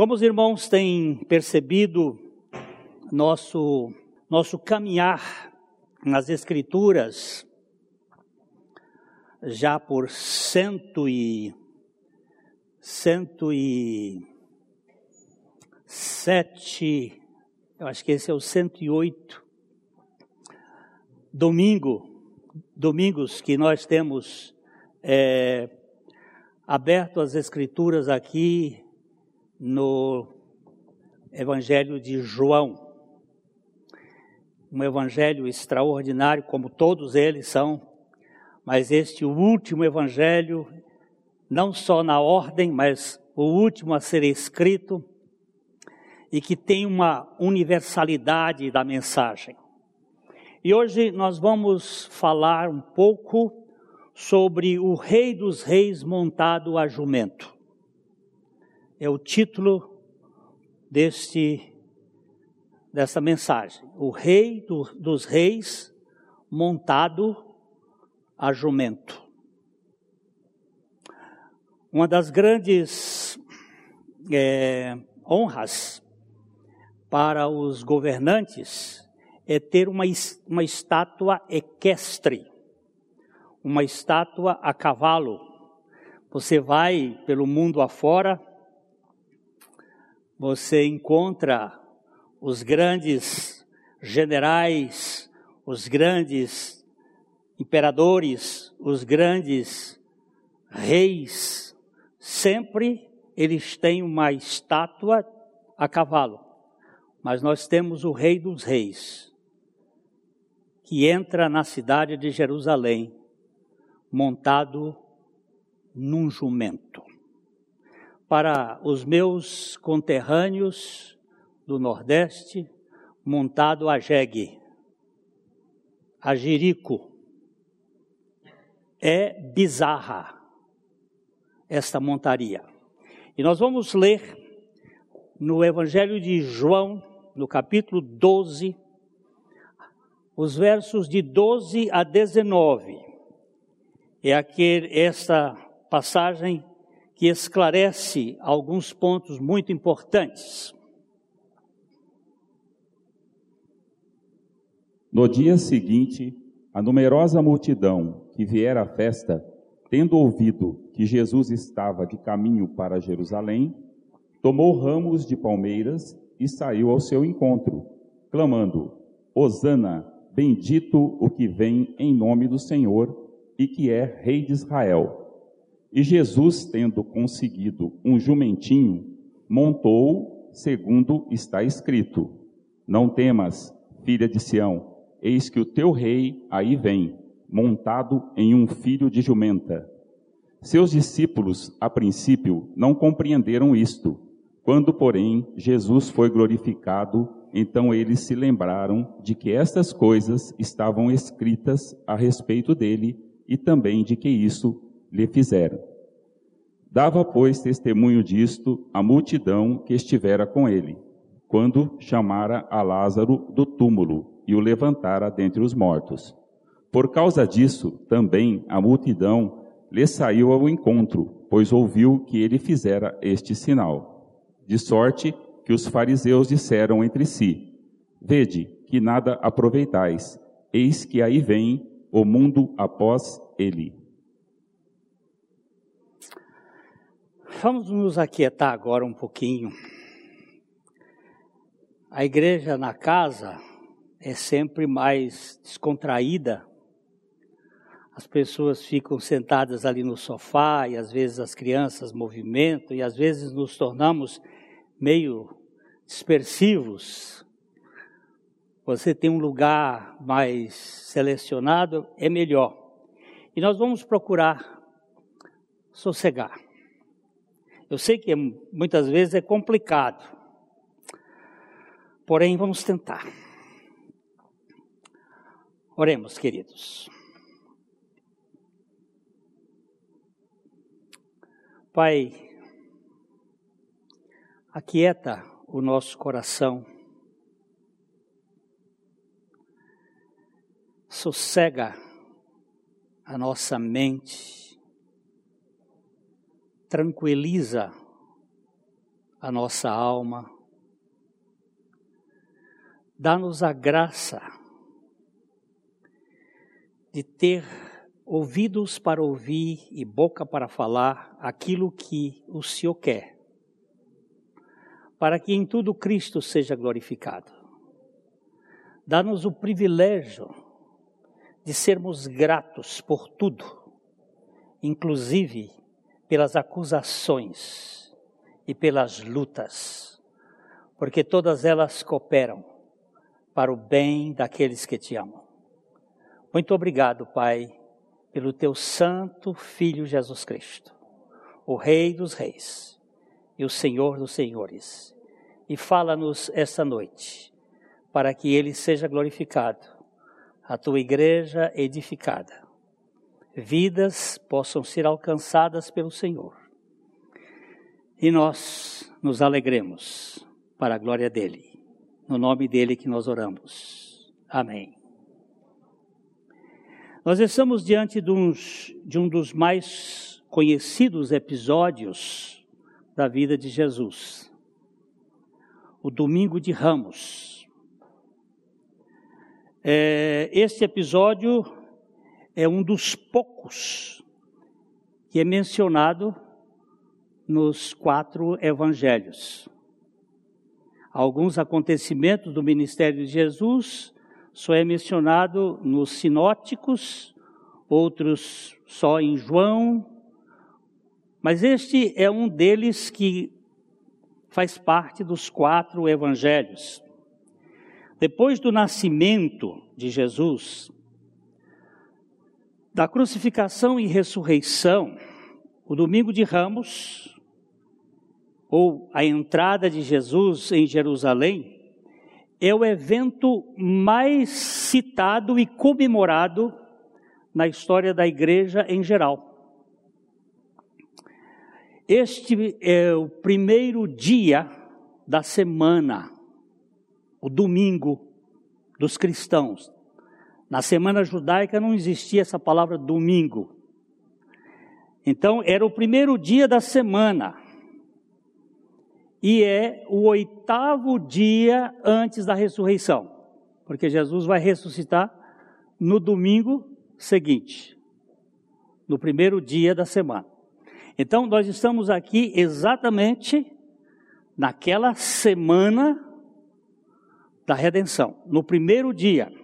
Como os irmãos têm percebido, nosso, nosso caminhar nas Escrituras, já por cento e, cento e sete, eu acho que esse é o cento e oito, domingo, domingos que nós temos é, aberto as Escrituras aqui no Evangelho de João. Um evangelho extraordinário, como todos eles são, mas este último evangelho, não só na ordem, mas o último a ser escrito, e que tem uma universalidade da mensagem. E hoje nós vamos falar um pouco sobre o Rei dos Reis montado a jumento. É o título deste dessa mensagem. O Rei do, dos Reis montado a jumento. Uma das grandes é, honras para os governantes é ter uma, uma estátua equestre uma estátua a cavalo. Você vai pelo mundo afora, você encontra os grandes generais, os grandes imperadores, os grandes reis, sempre eles têm uma estátua a cavalo. Mas nós temos o Rei dos Reis, que entra na cidade de Jerusalém montado num jumento. Para os meus conterrâneos do Nordeste, montado a jegue, a jirico. É bizarra esta montaria. E nós vamos ler no Evangelho de João, no capítulo 12, os versos de 12 a 19 é aquele, essa passagem que esclarece alguns pontos muito importantes. No dia seguinte, a numerosa multidão que viera à festa, tendo ouvido que Jesus estava de caminho para Jerusalém, tomou ramos de palmeiras e saiu ao seu encontro, clamando: Hosana, bendito o que vem em nome do Senhor e que é rei de Israel. E Jesus, tendo conseguido um jumentinho, montou segundo está escrito: Não temas, filha de Sião, eis que o teu rei aí vem, montado em um filho de jumenta. Seus discípulos, a princípio, não compreenderam isto. Quando, porém, Jesus foi glorificado, então eles se lembraram de que estas coisas estavam escritas a respeito dele e também de que isso lhe fizeram. Dava, pois, testemunho disto a multidão que estivera com ele, quando chamara a Lázaro do túmulo e o levantara dentre os mortos. Por causa disso, também a multidão lhe saiu ao encontro, pois ouviu que ele fizera este sinal. De sorte que os fariseus disseram entre si: Vede que nada aproveitais, eis que aí vem o mundo após ele. Vamos nos aquietar agora um pouquinho. A igreja na casa é sempre mais descontraída. As pessoas ficam sentadas ali no sofá e às vezes as crianças movimentam e às vezes nos tornamos meio dispersivos você tem um lugar mais selecionado, é melhor. E nós vamos procurar sossegar. Eu sei que muitas vezes é complicado, porém vamos tentar. Oremos, queridos. Pai, aquieta o nosso coração sossega a nossa mente, tranquiliza a nossa alma. Dá-nos a graça de ter ouvidos para ouvir e boca para falar aquilo que o Senhor quer, para que em tudo Cristo seja glorificado. Dá-nos o privilégio de sermos gratos por tudo, inclusive pelas acusações e pelas lutas, porque todas elas cooperam para o bem daqueles que te amam. Muito obrigado, Pai, pelo teu santo Filho Jesus Cristo, o Rei dos Reis e o Senhor dos Senhores. E fala-nos esta noite, para que ele seja glorificado, a tua igreja edificada, vidas possam ser alcançadas pelo Senhor. E nós nos alegremos para a glória dele. No nome dele que nós oramos. Amém. Nós estamos diante de, uns, de um dos mais conhecidos episódios da vida de Jesus. O Domingo de Ramos. É, este episódio é um dos poucos que é mencionado nos quatro evangelhos. Alguns acontecimentos do ministério de Jesus só é mencionado nos sinóticos, outros só em João, mas este é um deles que faz parte dos quatro evangelhos. Depois do nascimento de Jesus, da crucificação e ressurreição, o domingo de Ramos, ou a entrada de Jesus em Jerusalém, é o evento mais citado e comemorado na história da igreja em geral. Este é o primeiro dia da semana, o domingo dos cristãos. Na semana judaica não existia essa palavra domingo. Então, era o primeiro dia da semana e é o oitavo dia antes da ressurreição, porque Jesus vai ressuscitar no domingo seguinte, no primeiro dia da semana. Então, nós estamos aqui exatamente naquela semana da redenção, no primeiro dia.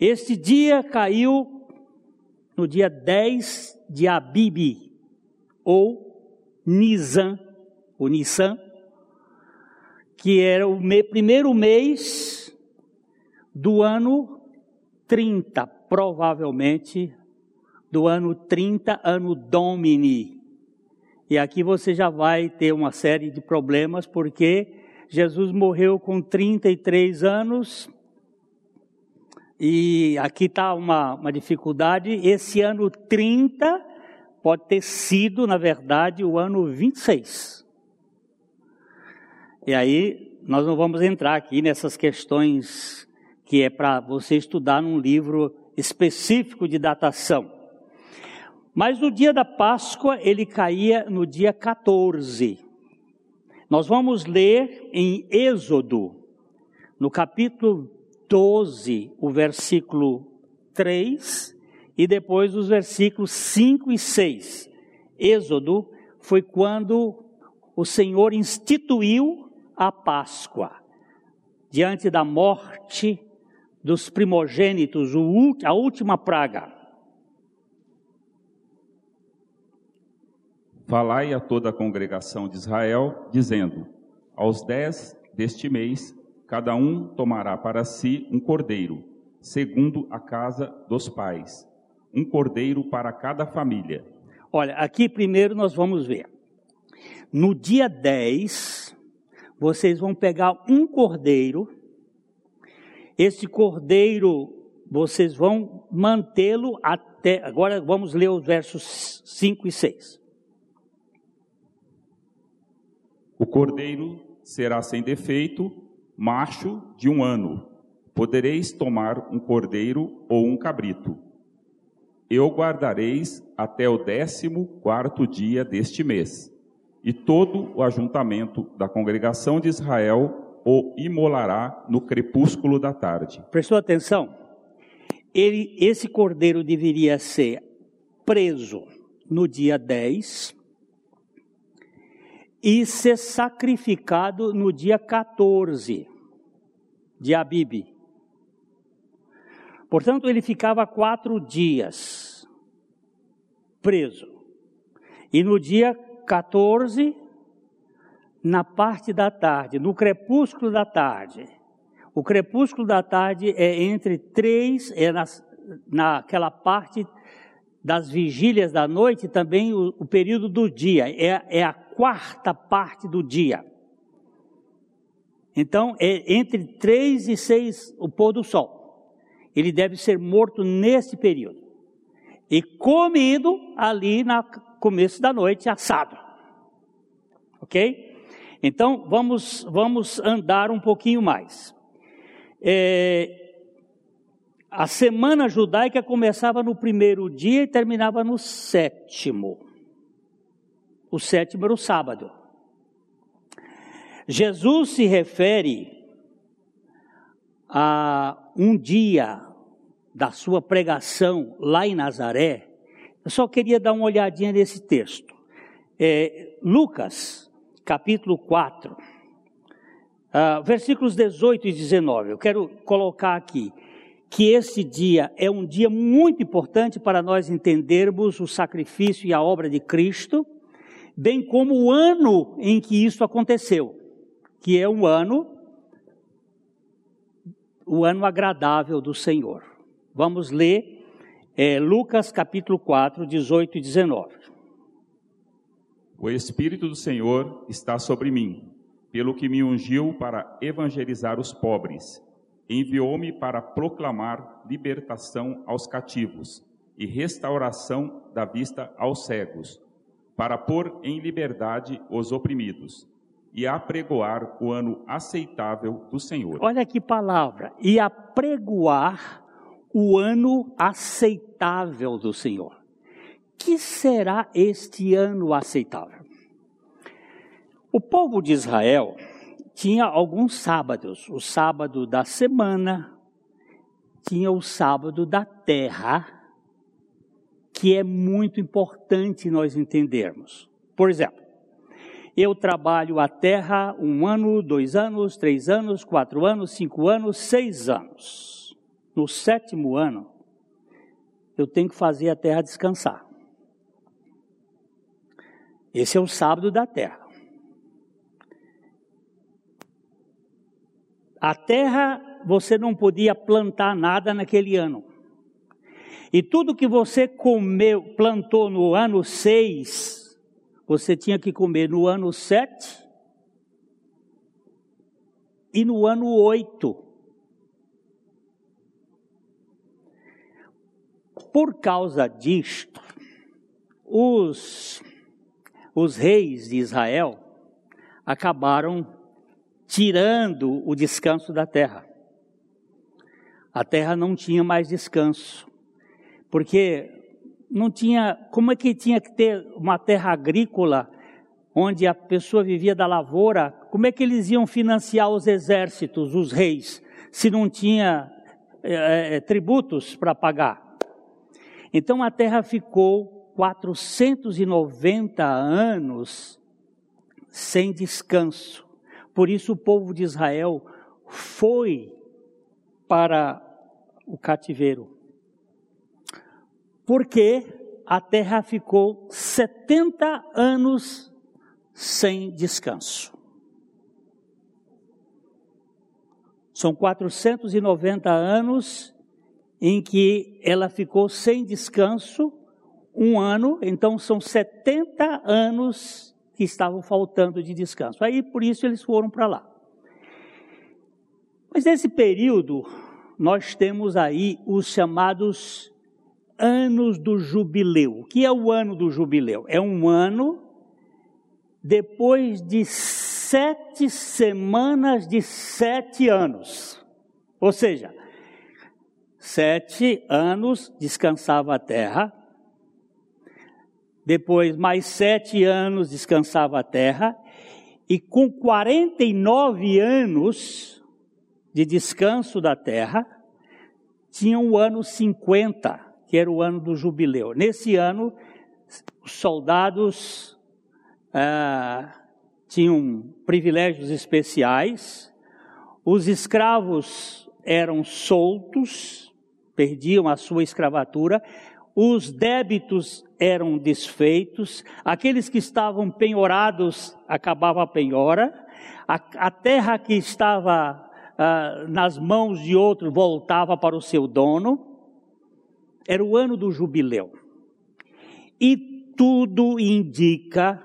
Este dia caiu no dia 10 de Abibi, ou Nisan o Nissan, que era o me, primeiro mês do ano 30, provavelmente do ano 30, ano Domini. E aqui você já vai ter uma série de problemas, porque Jesus morreu com 33 anos, e aqui está uma, uma dificuldade. Esse ano 30 pode ter sido, na verdade, o ano 26. E aí nós não vamos entrar aqui nessas questões que é para você estudar num livro específico de datação. Mas no dia da Páscoa ele caía no dia 14. Nós vamos ler em Êxodo, no capítulo 12, o versículo 3 e depois os versículos 5 e 6. Êxodo foi quando o Senhor instituiu a Páscoa, diante da morte dos primogênitos, a última praga. Falai a toda a congregação de Israel, dizendo: Aos dez deste mês, cada um tomará para si um cordeiro, segundo a casa dos pais, um cordeiro para cada família. Olha, aqui primeiro nós vamos ver. No dia 10, vocês vão pegar um cordeiro, esse cordeiro vocês vão mantê-lo até. Agora vamos ler os versos 5 e 6. O cordeiro será sem defeito, macho de um ano. Podereis tomar um cordeiro ou um cabrito. Eu guardareis até o décimo quarto dia deste mês e todo o ajuntamento da congregação de Israel o imolará no crepúsculo da tarde. Prestou atenção? Ele, esse cordeiro deveria ser preso no dia 10 e ser sacrificado no dia 14 de Abib. Portanto, ele ficava quatro dias preso. E no dia 14, na parte da tarde, no crepúsculo da tarde, o crepúsculo da tarde é entre três, é nas, naquela parte das vigílias da noite, também o, o período do dia, é, é a quarta parte do dia. Então, é entre três e seis o pôr do sol. Ele deve ser morto nesse período. E comido ali no começo da noite, assado. Ok? Então, vamos, vamos andar um pouquinho mais. É, a semana judaica começava no primeiro dia e terminava no sétimo. O sétimo era o sábado. Jesus se refere a um dia da sua pregação lá em Nazaré. Eu só queria dar uma olhadinha nesse texto. É, Lucas, capítulo 4, uh, ah, versículos 18 e 19. Eu quero colocar aqui que esse dia é um dia muito importante para nós entendermos o sacrifício e a obra de Cristo, bem como o ano em que isso aconteceu que é um ano, o ano agradável do Senhor. Vamos ler é, Lucas capítulo 4, 18 e 19. O Espírito do Senhor está sobre mim, pelo que me ungiu para evangelizar os pobres. Enviou-me para proclamar libertação aos cativos e restauração da vista aos cegos, para pôr em liberdade os oprimidos e apregoar o ano aceitável do Senhor. Olha que palavra, e apregoar o ano aceitável do Senhor. Que será este ano aceitável? O povo de Israel tinha alguns sábados, o sábado da semana, tinha o sábado da terra, que é muito importante nós entendermos. Por exemplo, eu trabalho a terra um ano, dois anos, três anos, quatro anos, cinco anos, seis anos. No sétimo ano, eu tenho que fazer a terra descansar. Esse é o sábado da terra. A terra, você não podia plantar nada naquele ano. E tudo que você comeu, plantou no ano seis, você tinha que comer no ano 7 e no ano 8. Por causa disto, os, os reis de Israel acabaram tirando o descanso da terra. A terra não tinha mais descanso, porque não tinha, como é que tinha que ter uma terra agrícola onde a pessoa vivia da lavoura? Como é que eles iam financiar os exércitos, os reis, se não tinha é, é, tributos para pagar? Então a terra ficou 490 anos sem descanso. Por isso o povo de Israel foi para o cativeiro porque a terra ficou 70 anos sem descanso. São 490 anos em que ela ficou sem descanso, um ano, então são 70 anos que estavam faltando de descanso. Aí por isso eles foram para lá. Mas nesse período, nós temos aí os chamados anos do jubileu. O que é o ano do jubileu? É um ano depois de sete semanas de sete anos. Ou seja, sete anos descansava a terra, depois mais sete anos descansava a terra, e com 49 anos de descanso da terra, tinha o ano 50, que era o ano do jubileu. Nesse ano, os soldados ah, tinham privilégios especiais, os escravos eram soltos, perdiam a sua escravatura, os débitos eram desfeitos, aqueles que estavam penhorados acabava a penhora, a, a terra que estava ah, nas mãos de outro voltava para o seu dono. Era o ano do jubileu. E tudo indica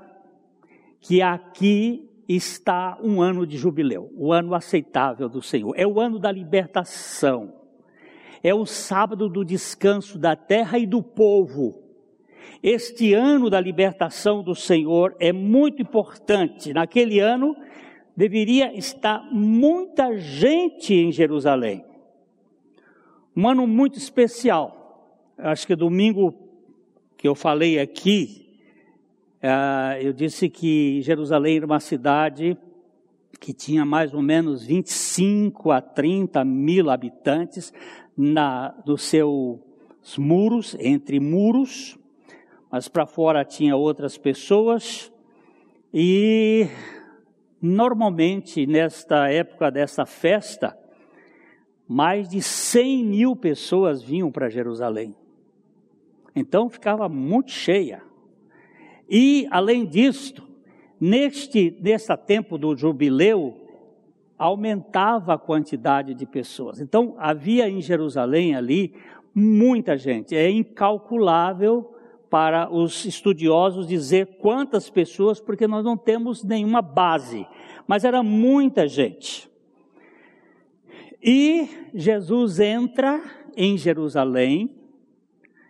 que aqui está um ano de jubileu, o ano aceitável do Senhor. É o ano da libertação. É o sábado do descanso da terra e do povo. Este ano da libertação do Senhor é muito importante. Naquele ano deveria estar muita gente em Jerusalém. Um ano muito especial. Acho que domingo que eu falei aqui, Uh, eu disse que Jerusalém era uma cidade que tinha mais ou menos 25 a 30 mil habitantes na, dos seus muros, entre muros, mas para fora tinha outras pessoas. E normalmente nesta época dessa festa, mais de 100 mil pessoas vinham para Jerusalém. Então ficava muito cheia. E, além disto, neste, nesse tempo do jubileu, aumentava a quantidade de pessoas. Então, havia em Jerusalém ali muita gente. É incalculável para os estudiosos dizer quantas pessoas, porque nós não temos nenhuma base. Mas era muita gente. E Jesus entra em Jerusalém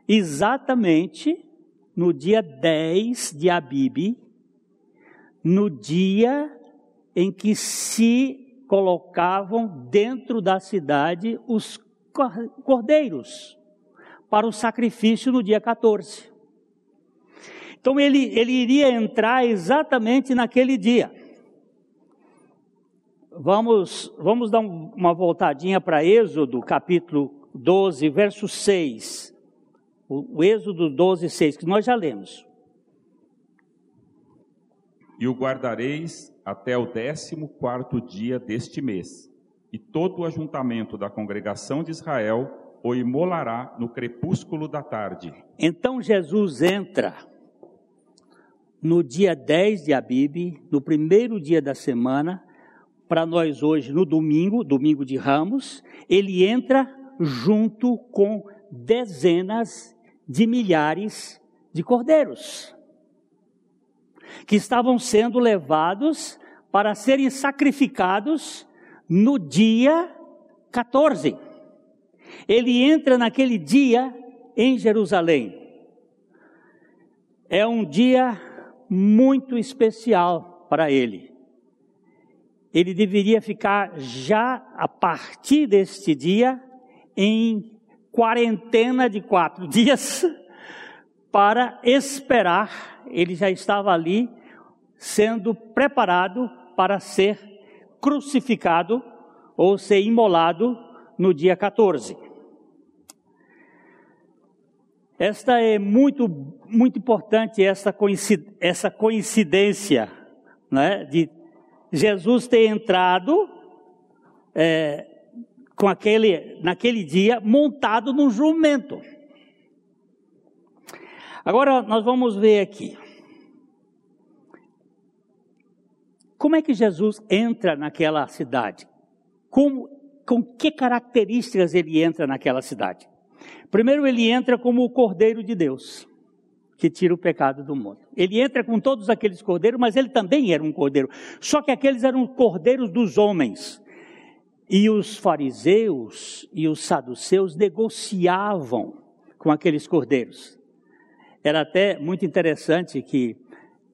exatamente no dia 10 de Abib, no dia em que se colocavam dentro da cidade os cordeiros para o sacrifício no dia 14. Então ele, ele iria entrar exatamente naquele dia. Vamos, vamos dar uma voltadinha para Êxodo, capítulo 12, verso 6 o, o Êxodo 12, 6, que nós já lemos. E o guardareis até o décimo quarto dia deste mês, e todo o ajuntamento da congregação de Israel o imolará no crepúsculo da tarde. Então Jesus entra no dia 10 de Abib, no primeiro dia da semana, para nós hoje no domingo, domingo de Ramos, ele entra junto com dezenas de milhares de cordeiros que estavam sendo levados para serem sacrificados no dia 14. Ele entra naquele dia em Jerusalém. É um dia muito especial para ele. Ele deveria ficar já a partir deste dia em quarentena de quatro dias para esperar. Ele já estava ali sendo preparado para ser crucificado ou ser imolado no dia 14. Esta é muito, muito importante, essa coincidência, essa coincidência né, de Jesus ter entrado é, com aquele, naquele dia, montado num jumento. Agora nós vamos ver aqui. Como é que Jesus entra naquela cidade? Como, com que características ele entra naquela cidade? Primeiro, ele entra como o Cordeiro de Deus, que tira o pecado do mundo. Ele entra com todos aqueles cordeiros, mas ele também era um cordeiro. Só que aqueles eram cordeiros dos homens. E os fariseus e os saduceus negociavam com aqueles cordeiros. Era até muito interessante que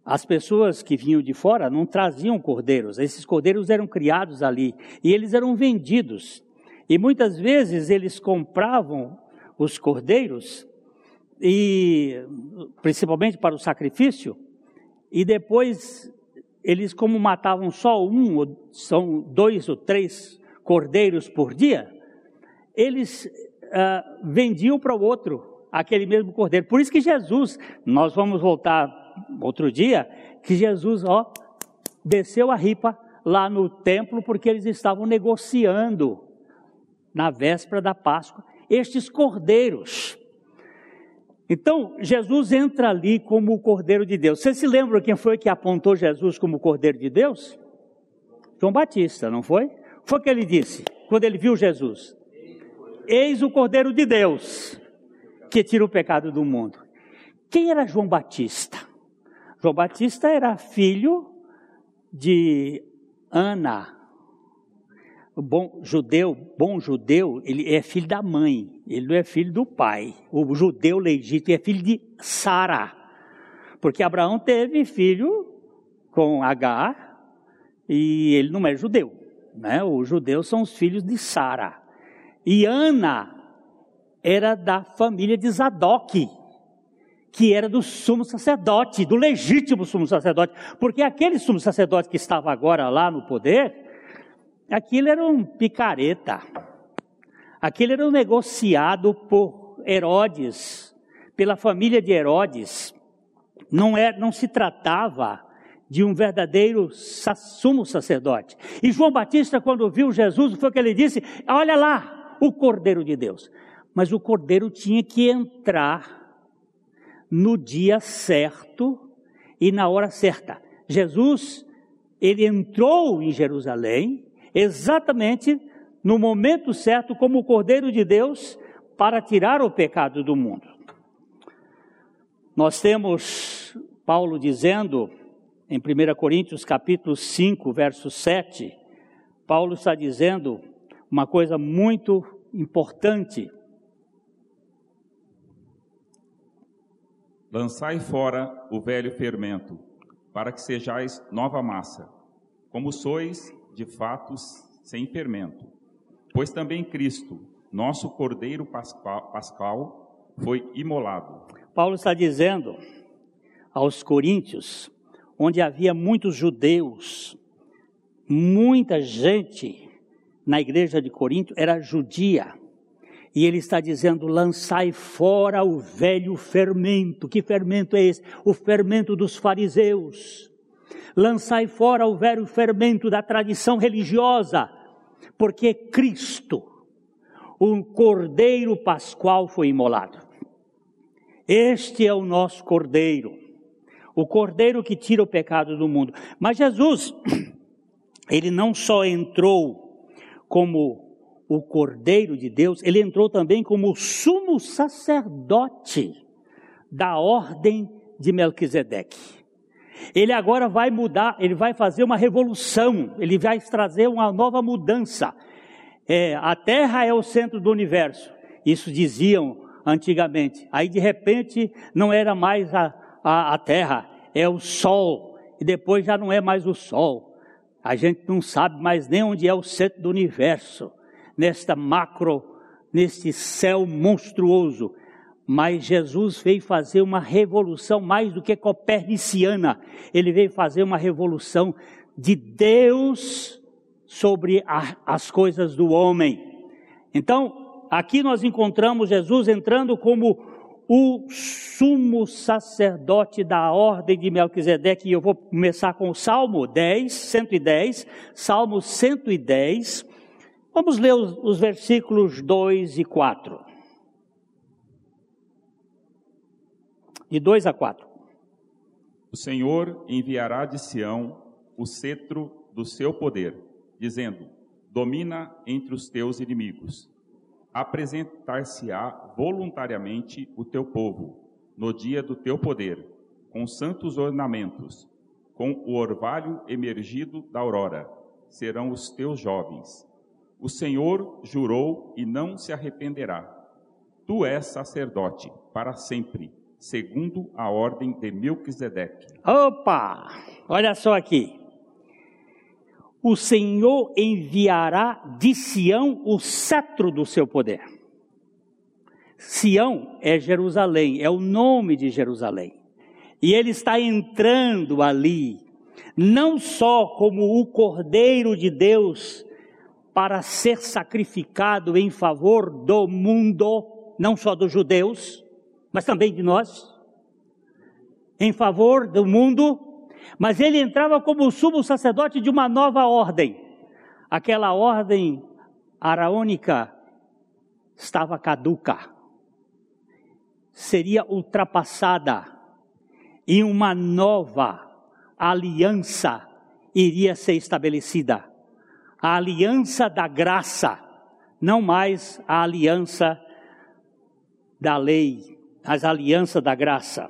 as pessoas que vinham de fora não traziam cordeiros, esses cordeiros eram criados ali e eles eram vendidos. E muitas vezes eles compravam os cordeiros e principalmente para o sacrifício, e depois eles como matavam só um, ou são dois ou três cordeiros por dia, eles uh, vendiam para o outro aquele mesmo cordeiro. Por isso que Jesus, nós vamos voltar outro dia, que Jesus, ó, desceu a ripa lá no templo porque eles estavam negociando na véspera da Páscoa estes cordeiros. Então, Jesus entra ali como o Cordeiro de Deus. Você se lembra quem foi que apontou Jesus como o Cordeiro de Deus? João Batista, não foi? Foi o que ele disse quando ele viu Jesus: Eis o Cordeiro de Deus que tira o pecado do mundo. Quem era João Batista? João Batista era filho de Ana. Bom judeu, bom judeu, ele é filho da mãe, ele não é filho do pai. O judeu legítimo é filho de Sara. Porque Abraão teve filho com Agar e ele não é judeu, né? Os judeus são os filhos de Sara. E Ana era da família de Zadok, que era do sumo sacerdote, do legítimo sumo sacerdote, porque aquele sumo sacerdote que estava agora lá no poder, aquilo era um picareta, aquele era um negociado por Herodes, pela família de Herodes, não, é, não se tratava de um verdadeiro sumo sacerdote. E João Batista, quando viu Jesus, foi o que ele disse: Olha lá, o Cordeiro de Deus. Mas o cordeiro tinha que entrar no dia certo e na hora certa. Jesus, ele entrou em Jerusalém exatamente no momento certo como o cordeiro de Deus para tirar o pecado do mundo. Nós temos Paulo dizendo em 1 Coríntios capítulo 5, verso 7, Paulo está dizendo uma coisa muito importante. Lançai fora o velho fermento, para que sejais nova massa, como sois de fatos sem fermento. Pois também Cristo, nosso Cordeiro Pascal, foi imolado. Paulo está dizendo aos Coríntios, onde havia muitos judeus, muita gente na igreja de Corinto era judia. E ele está dizendo: lançai fora o velho fermento. Que fermento é esse? O fermento dos fariseus. Lançai fora o velho fermento da tradição religiosa, porque Cristo, o Cordeiro Pascual, foi imolado. Este é o nosso Cordeiro, o Cordeiro que tira o pecado do mundo. Mas Jesus, ele não só entrou como o Cordeiro de Deus, ele entrou também como sumo sacerdote da ordem de Melquisedeque. Ele agora vai mudar, ele vai fazer uma revolução, ele vai trazer uma nova mudança. É, a Terra é o centro do universo, isso diziam antigamente. Aí de repente não era mais a, a, a Terra, é o Sol, e depois já não é mais o Sol. A gente não sabe mais nem onde é o centro do universo nesta macro, neste céu monstruoso. Mas Jesus veio fazer uma revolução mais do que coperniciana. Ele veio fazer uma revolução de Deus sobre a, as coisas do homem. Então, aqui nós encontramos Jesus entrando como o sumo sacerdote da ordem de Melquisedeque, e eu vou começar com o Salmo 10, 110, Salmo 110, Vamos ler os, os versículos 2 e 4. De 2 a 4. O Senhor enviará de Sião o cetro do seu poder, dizendo: Domina entre os teus inimigos. Apresentar-se-á voluntariamente o teu povo no dia do teu poder, com santos ornamentos, com o orvalho emergido da aurora. Serão os teus jovens o Senhor jurou e não se arrependerá. Tu és sacerdote para sempre, segundo a ordem de Melquisedeque. Opa! Olha só aqui. O Senhor enviará de Sião o cetro do seu poder. Sião é Jerusalém, é o nome de Jerusalém. E ele está entrando ali, não só como o Cordeiro de Deus, para ser sacrificado em favor do mundo, não só dos judeus, mas também de nós, em favor do mundo, mas ele entrava como sumo sacerdote de uma nova ordem. Aquela ordem araônica estava caduca, seria ultrapassada e uma nova aliança iria ser estabelecida. A aliança da graça, não mais a aliança da lei, mas a aliança da graça.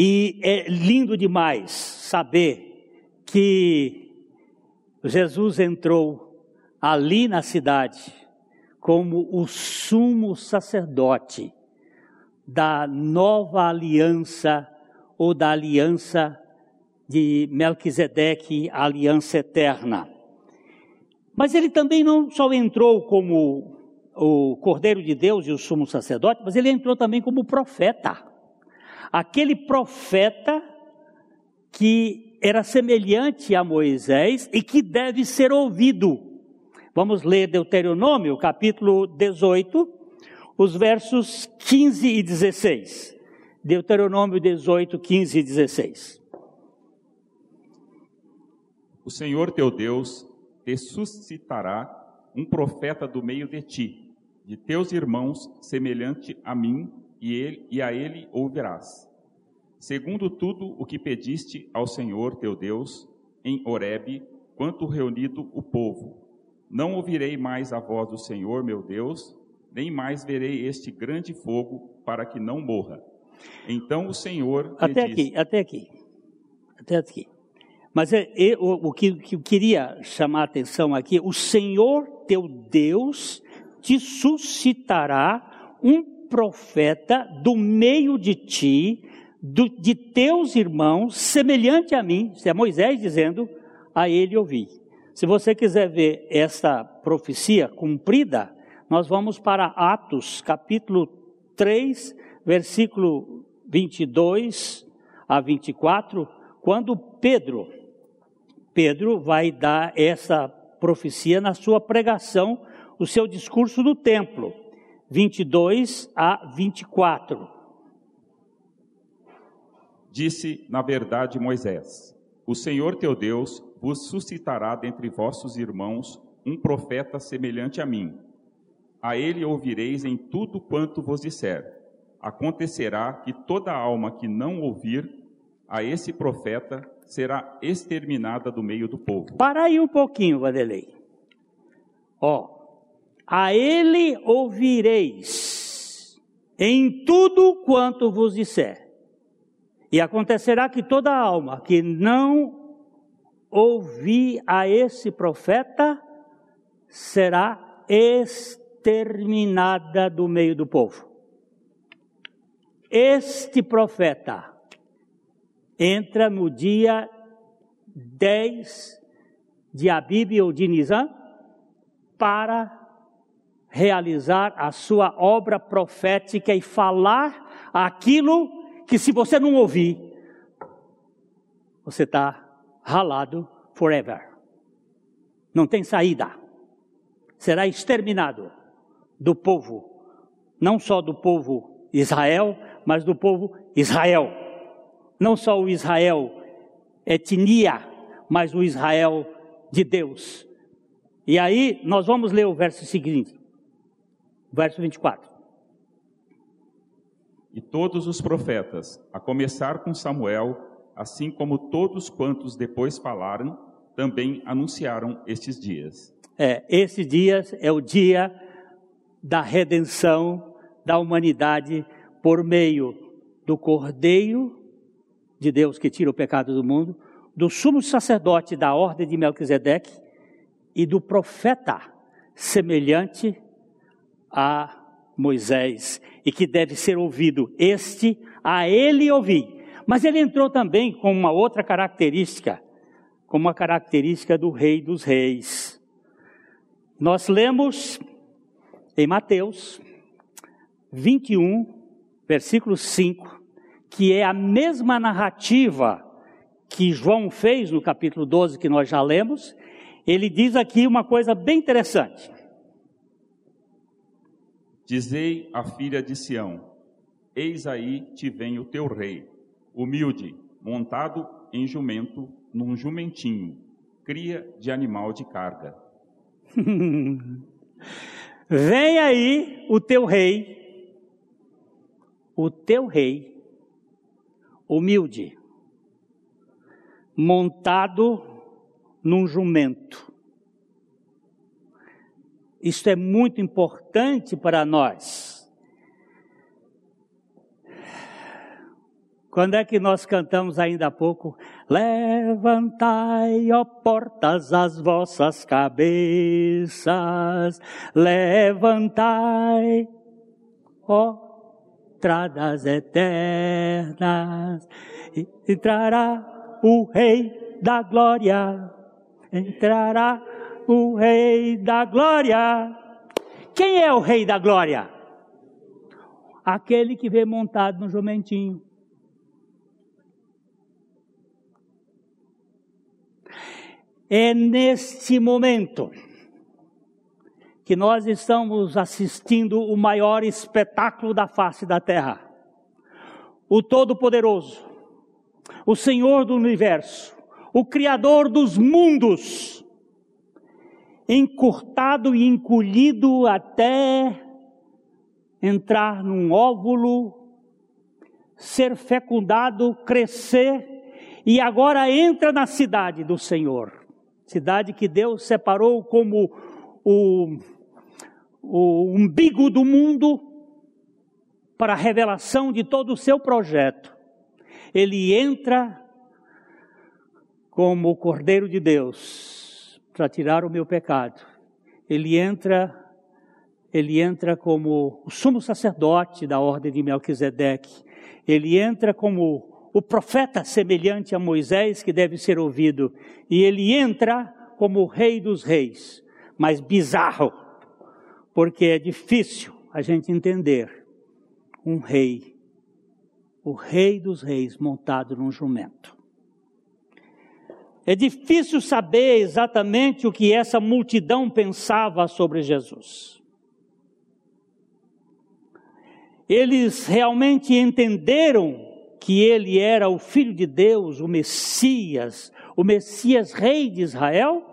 E é lindo demais saber que Jesus entrou ali na cidade como o sumo sacerdote da nova aliança ou da aliança de Melquisedeque, a aliança eterna. Mas ele também não só entrou como o Cordeiro de Deus e o sumo sacerdote, mas ele entrou também como profeta. Aquele profeta que era semelhante a Moisés e que deve ser ouvido. Vamos ler Deuteronômio, capítulo 18, os versos 15 e 16. Deuteronômio 18, 15 e 16. O Senhor teu Deus te suscitará um profeta do meio de ti, de teus irmãos, semelhante a mim, e, ele, e a ele ouvirás. Segundo tudo o que pediste ao Senhor teu Deus em Horebe, quanto reunido o povo. Não ouvirei mais a voz do Senhor meu Deus, nem mais verei este grande fogo para que não morra. Então o Senhor. Até aqui, disse, até aqui. Até aqui. Mas é, é, o, o que, que eu queria chamar a atenção aqui: o Senhor teu Deus te suscitará um profeta do meio de ti, do, de teus irmãos, semelhante a mim. Isso é Moisés dizendo: a ele ouvi. Se você quiser ver essa profecia cumprida, nós vamos para Atos, capítulo 3, versículo 22 a 24, quando Pedro, Pedro vai dar essa profecia na sua pregação, o seu discurso no templo, 22 a 24. Disse, na verdade, Moisés: O Senhor teu Deus vos suscitará dentre vossos irmãos um profeta semelhante a mim a ele ouvireis em tudo quanto vos disser. Acontecerá que toda alma que não ouvir a esse profeta será exterminada do meio do povo. Para aí um pouquinho, Vanderlei. Ó, a ele ouvireis em tudo quanto vos disser. E acontecerá que toda alma que não ouvir a esse profeta será exterminada do meio do povo. Este profeta entra no dia 10 de Abib ou de Nizam para realizar a sua obra profética e falar aquilo que se você não ouvir, você está ralado forever. Não tem saída. Será exterminado do povo, não só do povo Israel, mas do povo Israel. Não só o Israel etnia, mas o Israel de Deus. E aí nós vamos ler o verso seguinte, verso 24. E todos os profetas, a começar com Samuel, assim como todos quantos depois falaram, também anunciaram estes dias. É, esses dias é o dia da redenção da humanidade por meio do Cordeiro de Deus que tira o pecado do mundo, do sumo sacerdote da ordem de Melquisedeque e do profeta semelhante a Moisés e que deve ser ouvido. Este a ele ouvi. Mas ele entrou também com uma outra característica, como uma característica do Rei dos Reis. Nós lemos em Mateus, 21, versículo 5, que é a mesma narrativa que João fez no capítulo 12, que nós já lemos, ele diz aqui uma coisa bem interessante. Dizei à filha de Sião: Eis aí te vem o teu rei, humilde, montado em jumento, num jumentinho, cria de animal de carga. vem aí o teu rei, o teu rei, humilde, montado num jumento. Isso é muito importante para nós. Quando é que nós cantamos ainda há pouco? Levantai, ó portas, as vossas cabeças, levantai, ó entradas eternas, entrará o Rei da Glória, entrará o Rei da Glória. Quem é o Rei da Glória? Aquele que vem montado no jumentinho. É neste momento que nós estamos assistindo o maior espetáculo da face da terra. O Todo-Poderoso, o Senhor do universo, o Criador dos mundos, encurtado e encolhido até entrar num óvulo, ser fecundado, crescer e agora entra na cidade do Senhor cidade que Deus separou como o, o umbigo do mundo para a revelação de todo o seu projeto. Ele entra como o Cordeiro de Deus para tirar o meu pecado. Ele entra ele entra como o sumo sacerdote da ordem de Melquisedeque. Ele entra como o profeta semelhante a Moisés que deve ser ouvido, e ele entra como o rei dos reis, mas bizarro, porque é difícil a gente entender um rei, o rei dos reis montado num jumento. É difícil saber exatamente o que essa multidão pensava sobre Jesus. Eles realmente entenderam que ele era o Filho de Deus, o Messias, o Messias Rei de Israel?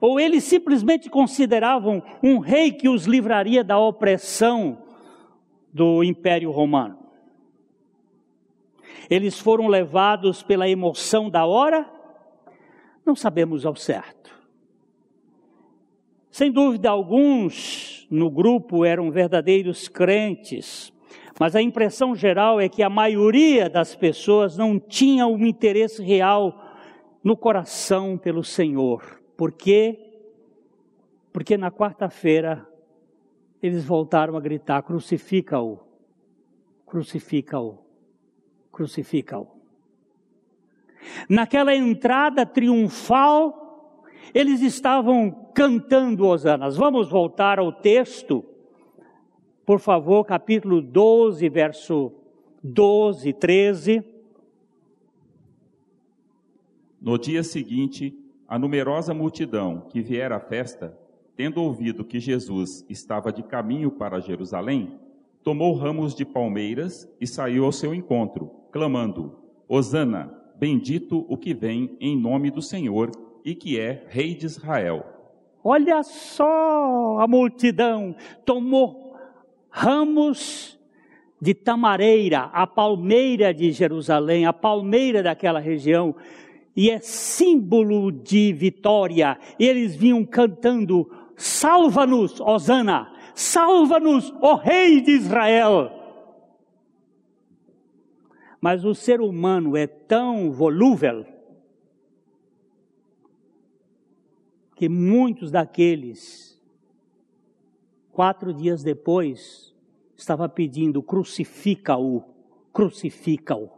Ou eles simplesmente consideravam um rei que os livraria da opressão do Império Romano? Eles foram levados pela emoção da hora? Não sabemos ao certo. Sem dúvida, alguns no grupo eram verdadeiros crentes, mas a impressão geral é que a maioria das pessoas não tinha um interesse real no coração pelo Senhor. Por quê? Porque na quarta-feira eles voltaram a gritar: crucifica-o, crucifica-o, crucifica-o. Naquela entrada triunfal, eles estavam cantando hosanas. Vamos voltar ao texto por favor, capítulo 12, verso 12, 13. No dia seguinte, a numerosa multidão que viera à festa, tendo ouvido que Jesus estava de caminho para Jerusalém, tomou ramos de palmeiras e saiu ao seu encontro, clamando: Hosana, bendito o que vem em nome do Senhor e que é Rei de Israel. Olha só a multidão tomou ramos de tamareira, a palmeira de Jerusalém, a palmeira daquela região, e é símbolo de vitória. Eles vinham cantando: Salva-nos, Osana! Salva-nos, ó Rei de Israel! Mas o ser humano é tão volúvel que muitos daqueles Quatro dias depois, estava pedindo: crucifica-o, crucifica-o.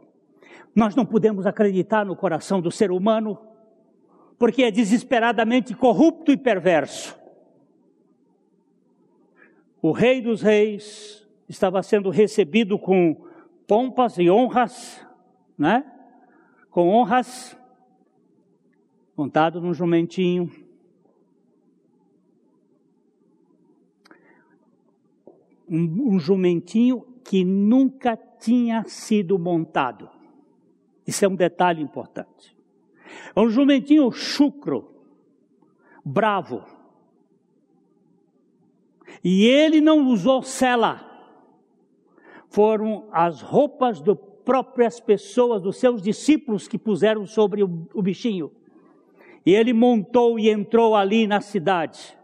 Nós não podemos acreditar no coração do ser humano, porque é desesperadamente corrupto e perverso. O Rei dos Reis, estava sendo recebido com pompas e honras, né? Com honras, montado num jumentinho. Um, um jumentinho que nunca tinha sido montado. Isso é um detalhe importante. É um jumentinho chucro, bravo. E ele não usou sela. Foram as roupas das próprias pessoas, dos seus discípulos, que puseram sobre o, o bichinho. E ele montou e entrou ali na cidade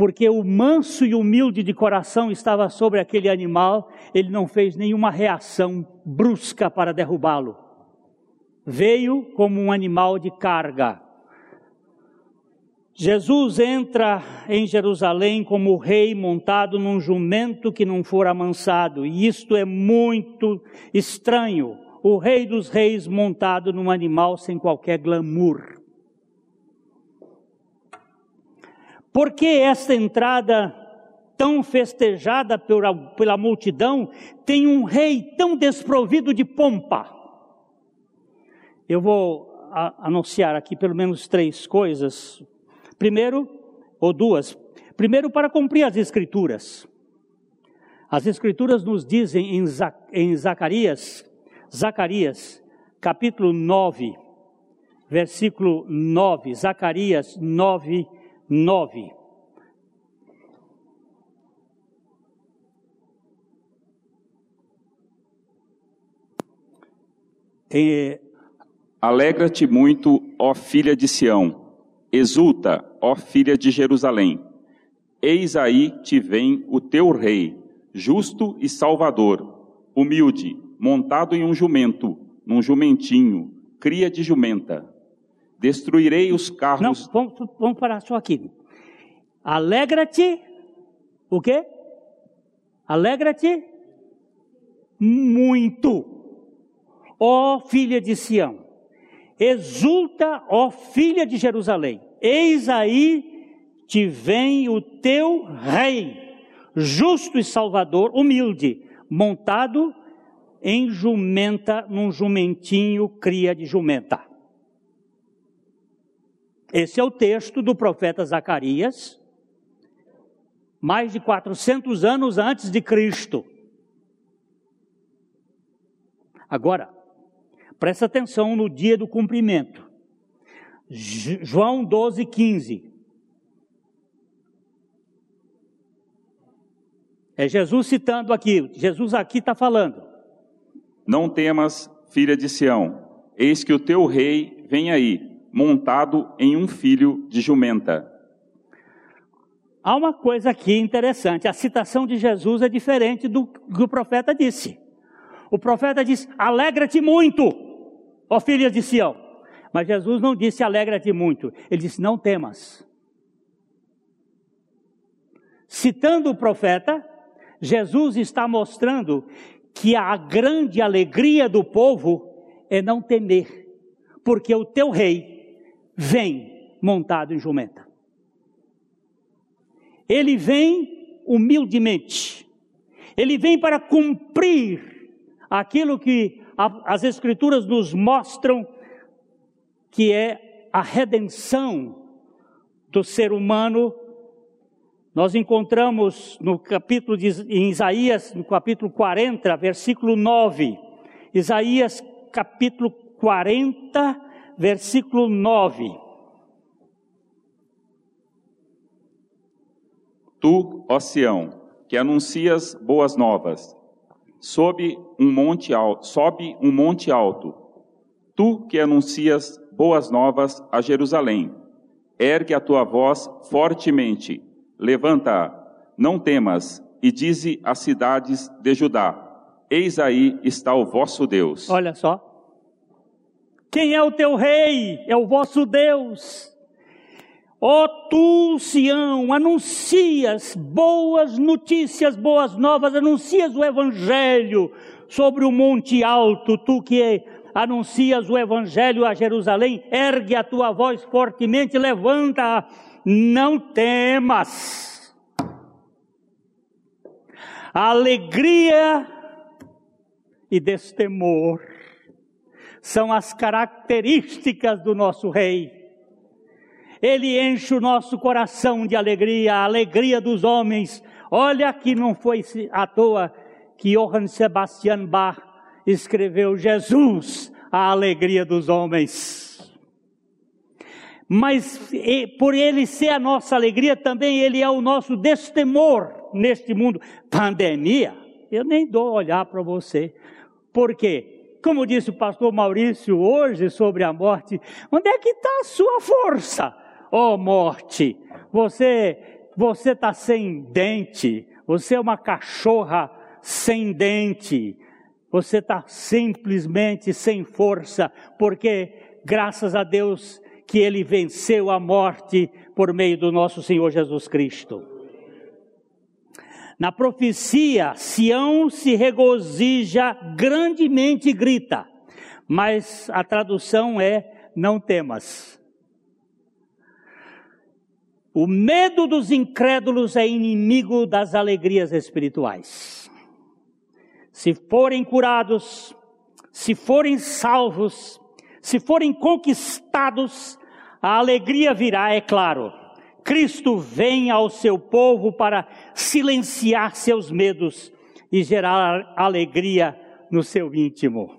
porque o manso e humilde de coração estava sobre aquele animal, ele não fez nenhuma reação brusca para derrubá-lo. Veio como um animal de carga. Jesus entra em Jerusalém como rei montado num jumento que não for amansado, e isto é muito estranho. O rei dos reis montado num animal sem qualquer glamour. Por que esta entrada tão festejada pela, pela multidão tem um rei tão desprovido de pompa? Eu vou a, anunciar aqui pelo menos três coisas. Primeiro, ou duas. Primeiro, para cumprir as Escrituras. As Escrituras nos dizem em, Zacarias, Zacarias, capítulo 9, versículo 9, Zacarias 9, 9. É... Alegra-te muito, ó filha de Sião, exulta, ó filha de Jerusalém. Eis aí te vem o teu rei, justo e salvador, humilde, montado em um jumento, num jumentinho, cria de jumenta. Destruirei os carros. Não, vamos, vamos parar só aqui. Alegra-te, o quê? Alegra-te muito, ó filha de Sião. Exulta, ó filha de Jerusalém. Eis aí te vem o teu rei, justo e salvador, humilde, montado em jumenta, num jumentinho cria de jumenta. Esse é o texto do profeta Zacarias, mais de 400 anos antes de Cristo. Agora, presta atenção no dia do cumprimento. João 12, 15. É Jesus citando aqui, Jesus aqui está falando. Não temas, filha de Sião, eis que o teu rei vem aí, montado em um filho de jumenta. Há uma coisa aqui interessante: a citação de Jesus é diferente do que o profeta disse. O profeta disse: Alegra-te muito, ó filha de Sião. Mas Jesus não disse: Alegra-te muito. Ele disse: Não temas. Citando o profeta, Jesus está mostrando que a grande alegria do povo é não temer, porque o teu rei vem montado em jumenta. Ele vem humildemente. Ele vem para cumprir aquilo que as Escrituras nos mostram que é a redenção do ser humano. Nós encontramos no capítulo de em Isaías, no capítulo 40, versículo 9. Isaías capítulo 40, versículo 9. Tu, ó Sião, que anuncias boas novas, sobe um monte alto, sobe um monte alto. Tu que anuncias boas novas a Jerusalém, ergue a tua voz fortemente, levanta, não temas, e dize às cidades de Judá: Eis aí está o vosso Deus. Olha só, quem é o teu rei? É o vosso Deus. Ó oh, tu, Sião, anuncias boas notícias, boas novas, anuncias o Evangelho sobre o monte alto, tu que anuncias o Evangelho a Jerusalém, ergue a tua voz fortemente, levanta, não temas. Alegria e destemor são as características do nosso Rei. Ele enche o nosso coração de alegria, a alegria dos homens. Olha que não foi à toa que Johann Sebastian Bach escreveu Jesus, a alegria dos homens. Mas por ele ser a nossa alegria, também ele é o nosso destemor neste mundo. Pandemia, eu nem dou olhar para você. Por quê? como disse o pastor Maurício hoje sobre a morte, onde é que está a sua força? Ó oh, morte, você você está sem dente, você é uma cachorra sem dente, você está simplesmente sem força, porque graças a Deus que ele venceu a morte por meio do nosso Senhor Jesus Cristo. Na profecia, Sião se regozija grandemente e grita, mas a tradução é: não temas. O medo dos incrédulos é inimigo das alegrias espirituais. Se forem curados, se forem salvos, se forem conquistados, a alegria virá, é claro. Cristo vem ao seu povo para silenciar seus medos e gerar alegria no seu íntimo.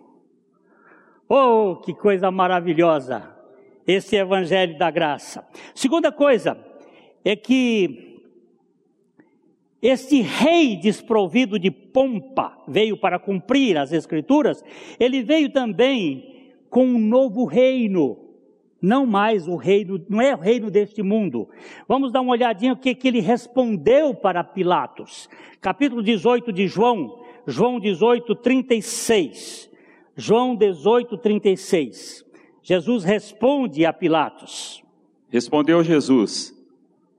Oh, que coisa maravilhosa! Esse Evangelho da Graça. Segunda coisa é que este rei desprovido de pompa veio para cumprir as Escrituras, ele veio também com um novo reino não mais o reino, não é o reino deste mundo. Vamos dar uma olhadinha o que, que ele respondeu para Pilatos. Capítulo 18 de João, João 18, 36. João 18, 36. Jesus responde a Pilatos. Respondeu Jesus: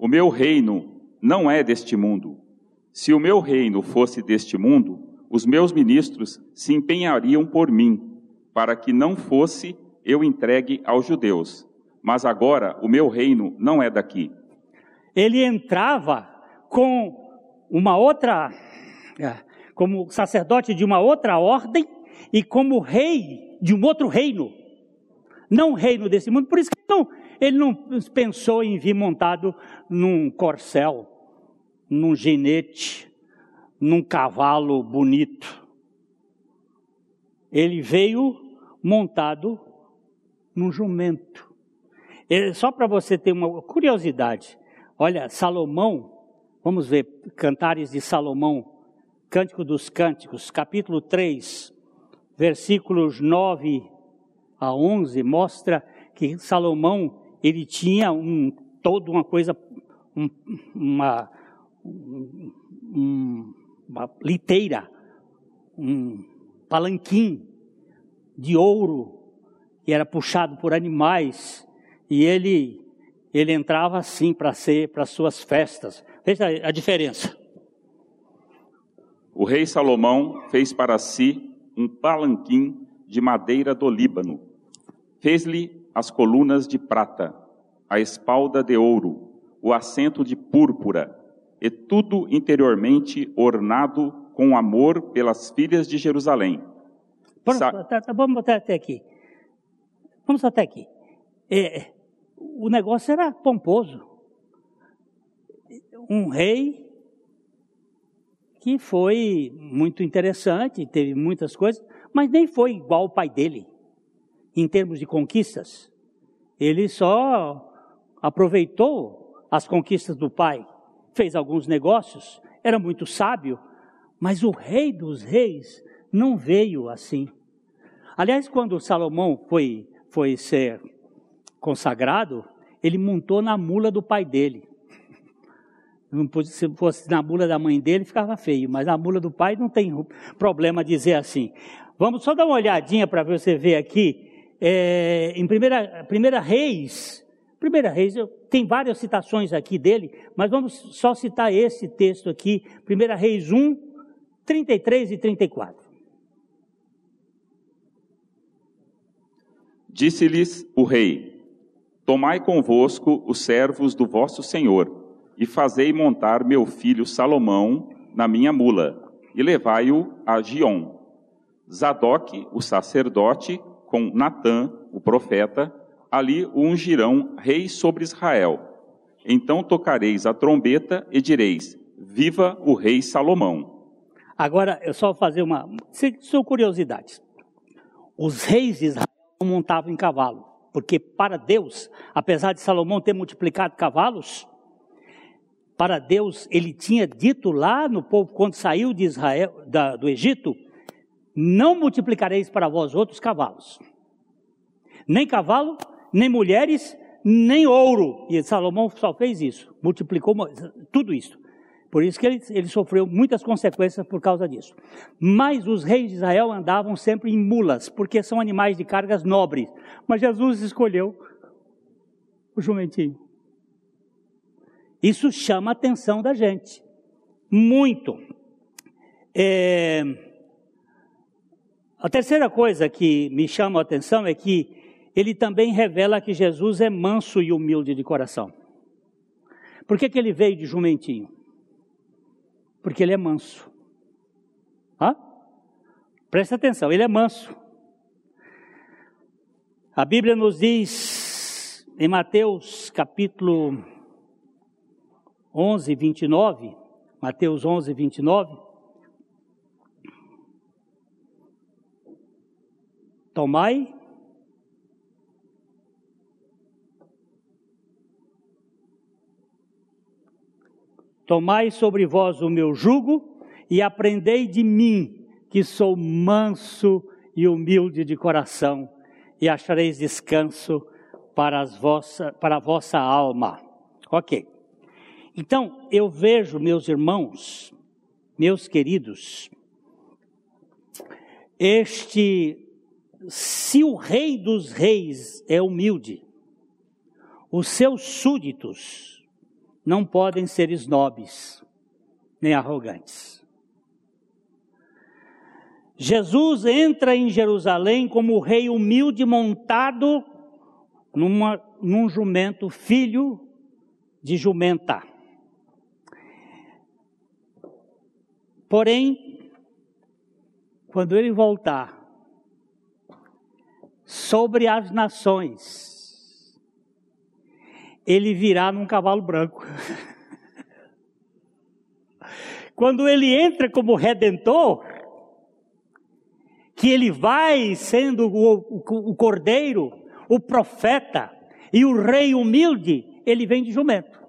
O meu reino não é deste mundo. Se o meu reino fosse deste mundo, os meus ministros se empenhariam por mim, para que não fosse eu entregue aos judeus. Mas agora o meu reino não é daqui. Ele entrava com uma outra, é, como sacerdote de uma outra ordem e como rei de um outro reino. Não reino desse mundo. Por isso que não, ele não pensou em vir montado num corcel, num ginete, num cavalo bonito. Ele veio montado num jumento. Ele, só para você ter uma curiosidade, olha, Salomão, vamos ver, Cantares de Salomão, Cântico dos Cânticos, capítulo 3, versículos 9 a 11, mostra que Salomão, ele tinha um, toda uma coisa, um, uma, um, uma liteira, um palanquim de ouro que era puxado por animais, e ele ele entrava assim para ser para suas festas. Veja a diferença. O rei Salomão fez para si um palanquim de madeira do Líbano. Fez-lhe as colunas de prata, a espalda de ouro, o assento de púrpura, e tudo interiormente ornado com amor pelas filhas de Jerusalém. Pronto, Sa tá, tá, vamos botar até aqui. Vamos até aqui. É, o negócio era pomposo. Um rei que foi muito interessante, teve muitas coisas, mas nem foi igual ao pai dele, em termos de conquistas. Ele só aproveitou as conquistas do pai, fez alguns negócios, era muito sábio, mas o rei dos reis não veio assim. Aliás, quando Salomão foi foi ser consagrado, ele montou na mula do pai dele. Se fosse na mula da mãe dele, ficava feio, mas na mula do pai não tem problema dizer assim. Vamos só dar uma olhadinha para você ver aqui, é, em primeira, primeira Reis, Primeira Reis, tem várias citações aqui dele, mas vamos só citar esse texto aqui, Primeira Reis 1, 33 e 34. Disse-lhes o rei: Tomai convosco os servos do vosso senhor, e fazei montar meu filho Salomão na minha mula, e levai-o a Gion. Zadok, o sacerdote, com Natã, o profeta, ali o ungirão rei sobre Israel. Então tocareis a trombeta e direis: Viva o rei Salomão. Agora, eu só vou fazer uma. São curiosidades. Os reis de Israel não montavam em cavalo, porque para Deus, apesar de Salomão ter multiplicado cavalos, para Deus, ele tinha dito lá no povo, quando saiu de Israel, da, do Egito, não multiplicareis para vós outros cavalos. Nem cavalo, nem mulheres, nem ouro. E Salomão só fez isso, multiplicou tudo isso. Por isso que ele, ele, sofreu muitas consequências por causa disso. Mas os reis de Israel andavam sempre em mulas, porque são animais de cargas nobres. Mas Jesus escolheu o jumentinho. Isso chama a atenção da gente. Muito. É... A terceira coisa que me chama a atenção é que ele também revela que Jesus é manso e humilde de coração. Por que, que ele veio de jumentinho? Porque ele é manso. Hã? Presta atenção, ele é manso. A Bíblia nos diz em Mateus capítulo 11, 29, Mateus 11, 29, Tomai Tomai sobre vós o meu jugo e aprendei de mim, que sou manso e humilde de coração, e achareis descanso para, vossa, para a vossa alma. Ok. Então, eu vejo, meus irmãos, meus queridos, este, se o rei dos reis é humilde, os seus súditos, não podem ser snobs, nem arrogantes. Jesus entra em Jerusalém como rei humilde montado numa, num jumento, filho de jumenta. Porém, quando ele voltar sobre as nações, ele virá num cavalo branco. Quando ele entra como redentor, que ele vai sendo o, o, o cordeiro, o profeta e o rei humilde, ele vem de jumento.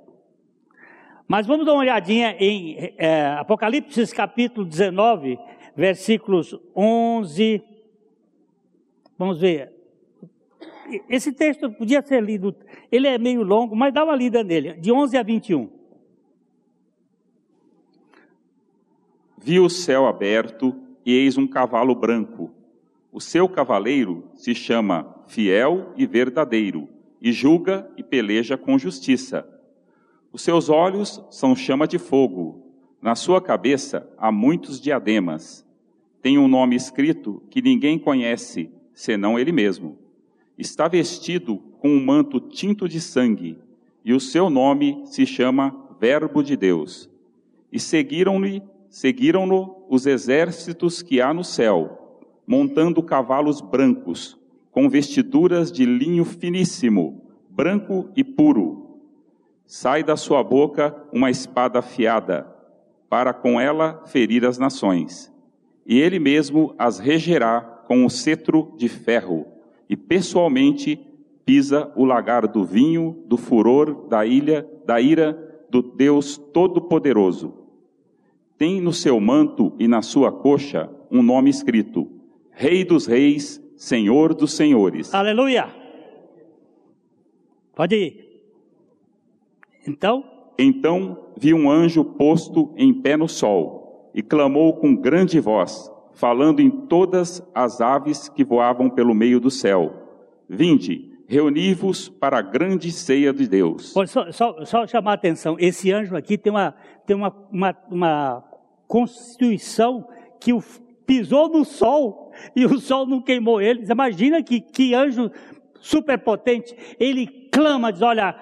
Mas vamos dar uma olhadinha em é, Apocalipse capítulo 19, versículos 11. Vamos ver. Esse texto podia ser lido, ele é meio longo, mas dá uma lida nele, de 11 a 21. Vi o céu aberto e eis um cavalo branco. O seu cavaleiro se chama Fiel e Verdadeiro, e julga e peleja com justiça. Os seus olhos são chama de fogo, na sua cabeça há muitos diademas. Tem um nome escrito que ninguém conhece, senão ele mesmo está vestido com um manto tinto de sangue, e o seu nome se chama Verbo de Deus. E seguiram-no seguiram os exércitos que há no céu, montando cavalos brancos, com vestiduras de linho finíssimo, branco e puro. Sai da sua boca uma espada afiada, para com ela ferir as nações. E ele mesmo as regerá com o cetro de ferro e pessoalmente pisa o lagar do vinho, do furor, da ilha, da ira do Deus Todo-Poderoso. Tem no seu manto e na sua coxa um nome escrito: Rei dos Reis, Senhor dos Senhores. Aleluia! Pode ir. Então? Então vi um anjo posto em pé no sol e clamou com grande voz: falando em todas as aves que voavam pelo meio do céu. Vinde, reuni-vos para a grande ceia de Deus. Só, só, só, chamar a atenção, esse anjo aqui tem uma, tem uma, uma, uma constituição que o, pisou no sol e o sol não queimou ele. Imagina que, que anjo superpotente. Ele clama, diz: Olha,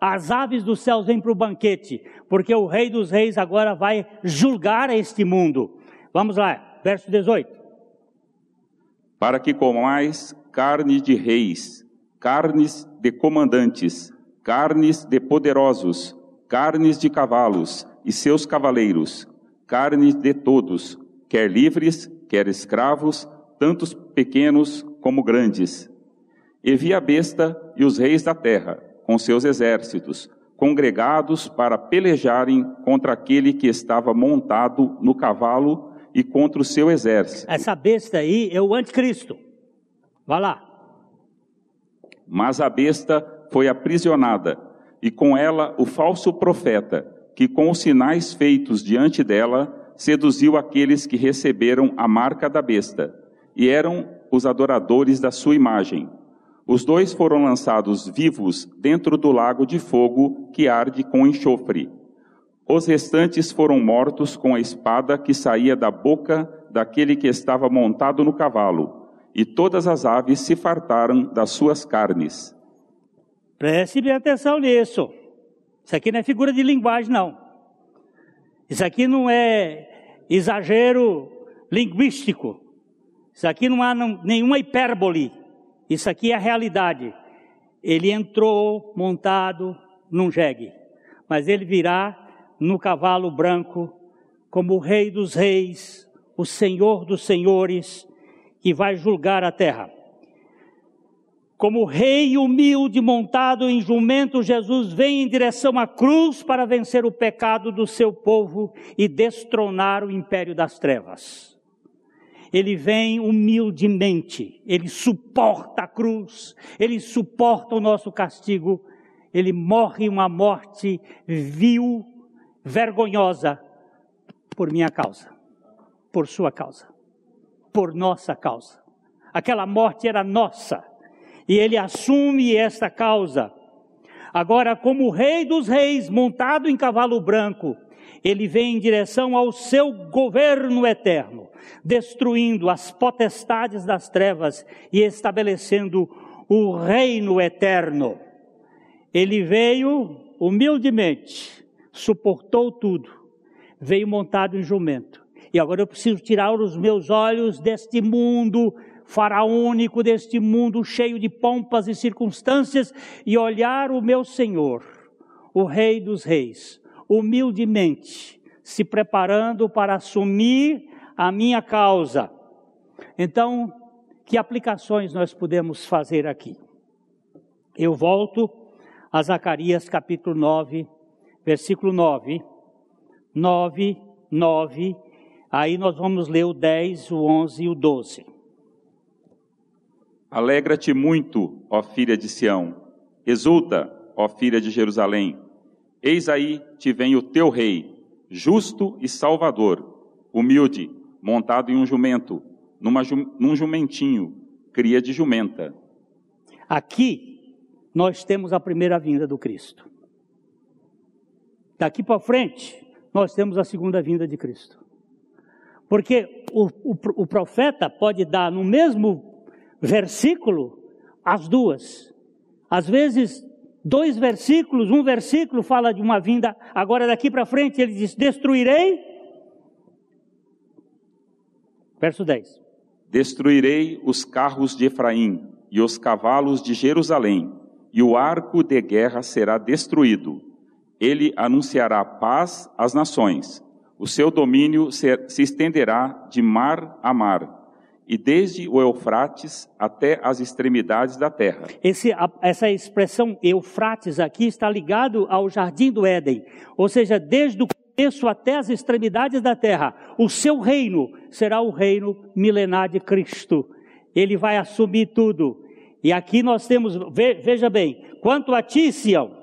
as aves dos céus vêm para o banquete, porque o Rei dos Reis agora vai julgar este mundo Vamos lá, verso 18. Para que comais carne de reis, carnes de comandantes, carnes de poderosos, carnes de cavalos e seus cavaleiros, carnes de todos, quer livres, quer escravos, tantos pequenos como grandes. E vi a besta e os reis da terra, com seus exércitos, congregados para pelejarem contra aquele que estava montado no cavalo e contra o seu exército. Essa besta aí é o anticristo. Vá lá. Mas a besta foi aprisionada, e com ela o falso profeta, que com os sinais feitos diante dela, seduziu aqueles que receberam a marca da besta, e eram os adoradores da sua imagem. Os dois foram lançados vivos dentro do lago de fogo que arde com enxofre. Os restantes foram mortos com a espada que saía da boca daquele que estava montado no cavalo, e todas as aves se fartaram das suas carnes. Preste bem atenção nisso. Isso aqui não é figura de linguagem, não. Isso aqui não é exagero linguístico. Isso aqui não há nenhuma hipérbole. Isso aqui é a realidade. Ele entrou montado num jegue, mas ele virá no cavalo branco como o rei dos reis, o senhor dos senhores, que vai julgar a terra. Como rei humilde montado em jumento, Jesus vem em direção à cruz para vencer o pecado do seu povo e destronar o império das trevas ele vem humildemente, ele suporta a cruz, ele suporta o nosso castigo, ele morre uma morte vil, vergonhosa, por minha causa, por sua causa, por nossa causa. Aquela morte era nossa, e ele assume esta causa. Agora, como rei dos reis, montado em cavalo branco, ele vem em direção ao seu governo eterno, destruindo as potestades das trevas e estabelecendo o reino eterno. Ele veio humildemente, suportou tudo, veio montado em jumento. E agora eu preciso tirar os meus olhos deste mundo faraônico, deste mundo cheio de pompas e circunstâncias, e olhar o meu Senhor, o Rei dos Reis, humildemente, se preparando para assumir a minha causa. Então, que aplicações nós podemos fazer aqui? Eu volto a Zacarias capítulo 9, versículo 9. 9, 9. Aí nós vamos ler o 10, o 11 e o 12. Alegra-te muito, ó filha de Sião. Exulta, ó filha de Jerusalém Eis aí te vem o teu rei, justo e salvador, humilde, montado em um jumento, numa, num jumentinho, cria de jumenta. Aqui nós temos a primeira vinda do Cristo. Daqui para frente, nós temos a segunda vinda de Cristo. Porque o, o, o profeta pode dar no mesmo versículo as duas. Às vezes, dois versículos, um versículo fala de uma vinda, agora daqui para frente ele diz: Destruirei. Verso 10: Destruirei os carros de Efraim e os cavalos de Jerusalém, e o arco de guerra será destruído. Ele anunciará paz às nações. O seu domínio se estenderá de mar a mar e desde o Eufrates até as extremidades da terra. Esse, essa expressão Eufrates aqui está ligado ao jardim do Éden, ou seja, desde o começo até as extremidades da terra. O seu reino será o reino milenar de Cristo. Ele vai assumir tudo. E aqui nós temos, veja bem, quanto a ti, Sião.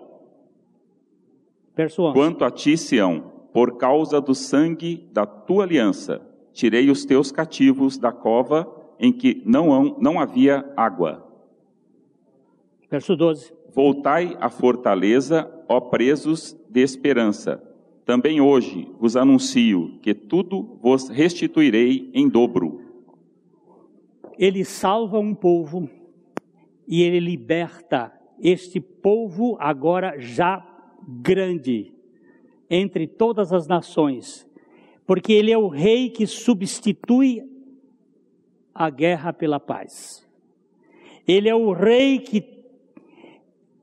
Verso 11. Quanto a ti, Sião, por causa do sangue da tua aliança, tirei os teus cativos da cova em que não, não havia água. Verso 12. Voltai à fortaleza, ó presos de esperança. Também hoje vos anuncio que tudo vos restituirei em dobro. Ele salva um povo e ele liberta este povo agora já grande entre todas as nações porque ele é o rei que substitui a guerra pela paz. Ele é o rei que,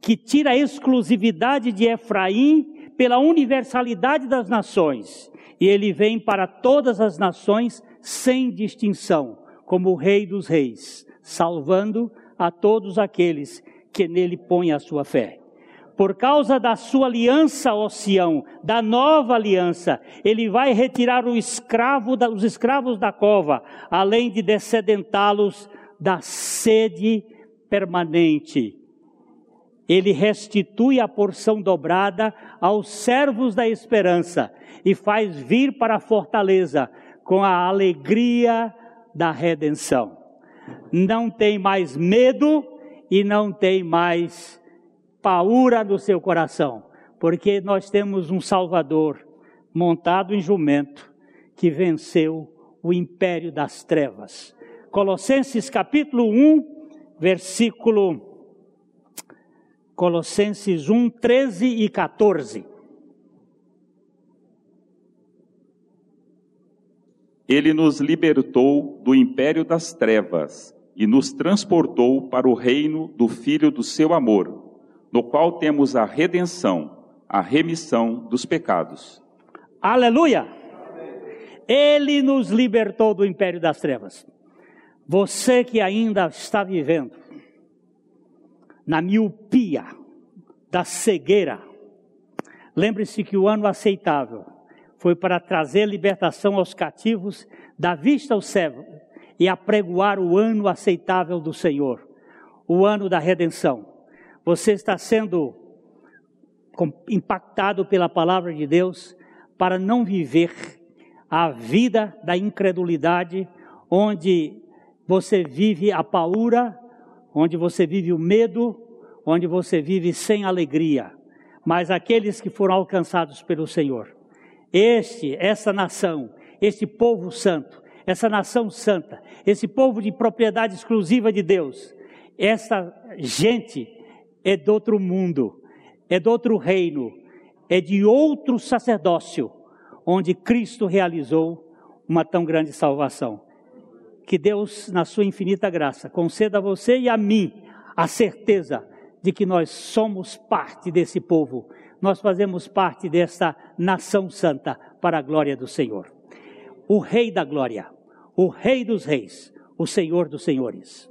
que tira a exclusividade de Efraim pela universalidade das nações. E ele vem para todas as nações sem distinção, como o Rei dos Reis, salvando a todos aqueles que nele põem a sua fé. Por causa da sua aliança, ó Sião, da nova aliança, ele vai retirar escravo, os escravos da cova, além de descedentá-los da sede permanente. Ele restitui a porção dobrada aos servos da esperança e faz vir para a fortaleza com a alegria da redenção. Não tem mais medo e não tem mais paura no seu coração, porque nós temos um Salvador montado em jumento que venceu o império das trevas. Colossenses capítulo 1, versículo Colossenses 1, 13 e 14. Ele nos libertou do império das trevas e nos transportou para o reino do Filho do seu amor, no qual temos a redenção, a remissão dos pecados. Aleluia! Ele nos libertou do império das trevas. Você que ainda está vivendo na miopia da cegueira, lembre-se que o ano aceitável foi para trazer libertação aos cativos, dar vista ao cego e apregoar o ano aceitável do Senhor, o ano da redenção. Você está sendo impactado pela palavra de Deus para não viver a vida da incredulidade, onde você vive a paura, onde você vive o medo, onde você vive sem alegria. Mas aqueles que foram alcançados pelo Senhor, este, essa nação, este povo santo, essa nação santa, esse povo de propriedade exclusiva de Deus, essa gente é de outro mundo, é de outro reino, é de outro sacerdócio, onde Cristo realizou uma tão grande salvação. Que Deus, na sua infinita graça, conceda a você e a mim a certeza de que nós somos parte desse povo nós fazemos parte desta nação santa para a glória do Senhor. O Rei da Glória, o Rei dos Reis, o Senhor dos Senhores.